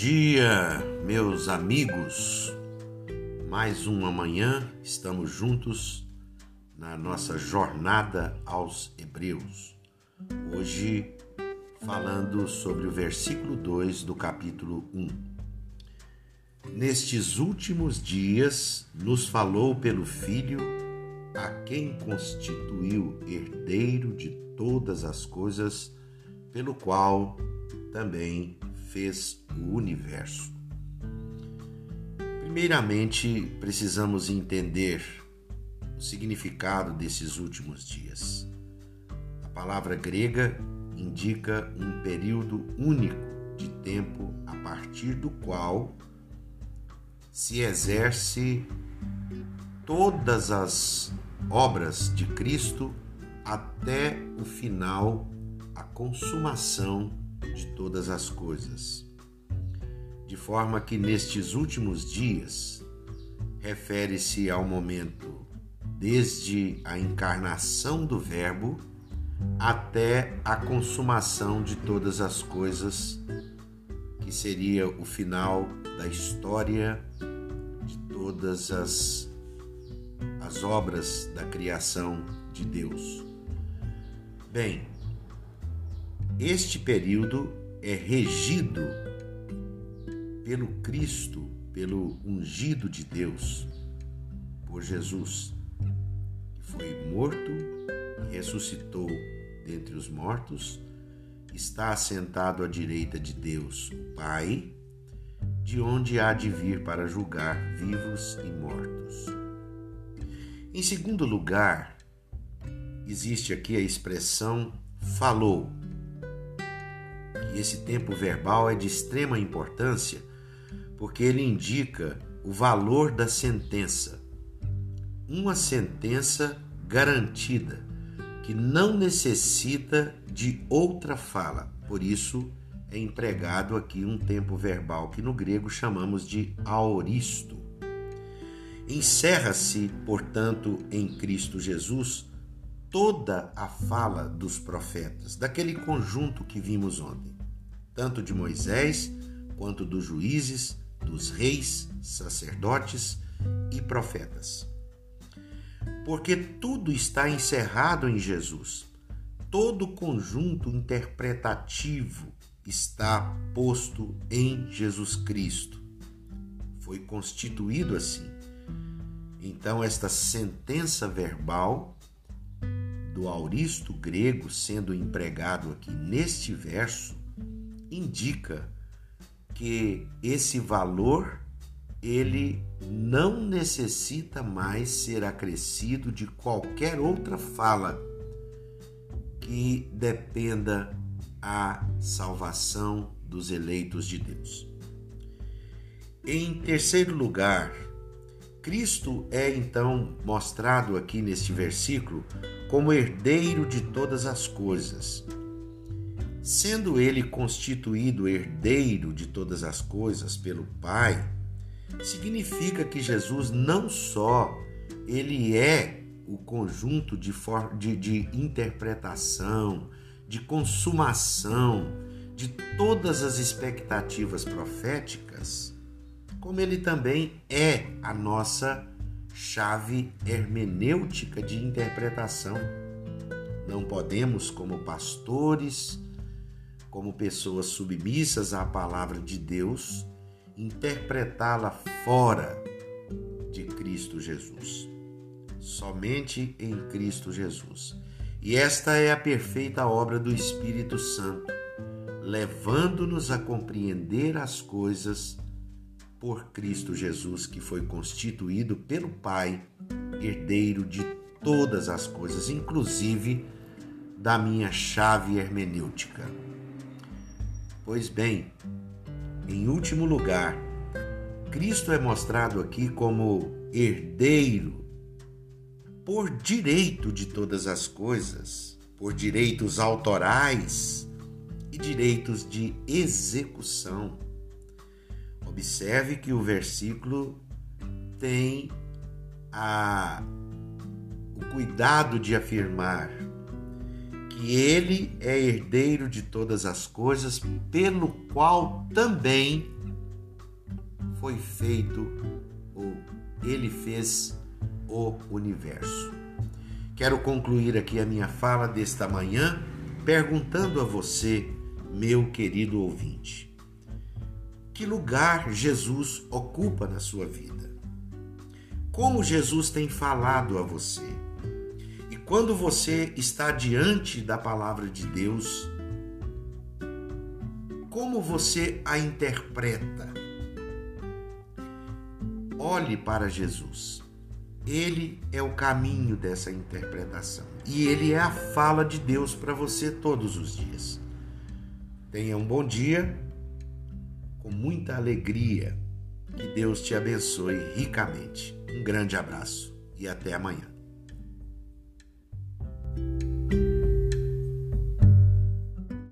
dia, meus amigos. Mais uma manhã estamos juntos na nossa jornada aos Hebreus. Hoje falando sobre o versículo 2 do capítulo 1. Nestes últimos dias nos falou pelo Filho, a quem constituiu herdeiro de todas as coisas, pelo qual também fez o universo. Primeiramente, precisamos entender o significado desses últimos dias. A palavra grega indica um período único de tempo a partir do qual se exerce todas as obras de Cristo até o final, a consumação de todas as coisas. De forma que nestes últimos dias refere-se ao momento desde a encarnação do Verbo até a consumação de todas as coisas, que seria o final da história de todas as, as obras da criação de Deus. Bem, este período é regido pelo Cristo, pelo ungido de Deus, por Jesus, que foi morto e ressuscitou dentre os mortos, está assentado à direita de Deus, o Pai, de onde há de vir para julgar vivos e mortos. Em segundo lugar, existe aqui a expressão falou e esse tempo verbal é de extrema importância porque ele indica o valor da sentença. Uma sentença garantida, que não necessita de outra fala. Por isso é empregado aqui um tempo verbal que no grego chamamos de aoristo. Encerra-se, portanto, em Cristo Jesus toda a fala dos profetas, daquele conjunto que vimos ontem tanto de Moisés quanto dos juízes, dos reis, sacerdotes e profetas. Porque tudo está encerrado em Jesus. Todo o conjunto interpretativo está posto em Jesus Cristo. Foi constituído assim. Então, esta sentença verbal do auristo grego sendo empregado aqui neste verso indica que esse valor ele não necessita mais ser acrescido de qualquer outra fala que dependa a salvação dos eleitos de Deus. Em terceiro lugar, Cristo é então mostrado aqui neste versículo como herdeiro de todas as coisas Sendo ele constituído herdeiro de todas as coisas pelo Pai, significa que Jesus não só ele é o conjunto de, de, de interpretação, de consumação de todas as expectativas proféticas, como ele também é a nossa chave hermenêutica de interpretação. Não podemos, como pastores, como pessoas submissas à palavra de Deus, interpretá-la fora de Cristo Jesus. Somente em Cristo Jesus. E esta é a perfeita obra do Espírito Santo, levando-nos a compreender as coisas por Cristo Jesus, que foi constituído pelo Pai, herdeiro de todas as coisas, inclusive da minha chave hermenêutica. Pois bem, em último lugar, Cristo é mostrado aqui como herdeiro por direito de todas as coisas, por direitos autorais e direitos de execução. Observe que o versículo tem a, o cuidado de afirmar que ele é herdeiro de todas as coisas, pelo qual também foi feito ou ele fez o universo. Quero concluir aqui a minha fala desta manhã perguntando a você, meu querido ouvinte, que lugar Jesus ocupa na sua vida? Como Jesus tem falado a você? Quando você está diante da palavra de Deus, como você a interpreta? Olhe para Jesus. Ele é o caminho dessa interpretação e ele é a fala de Deus para você todos os dias. Tenha um bom dia, com muita alegria. Que Deus te abençoe ricamente. Um grande abraço e até amanhã.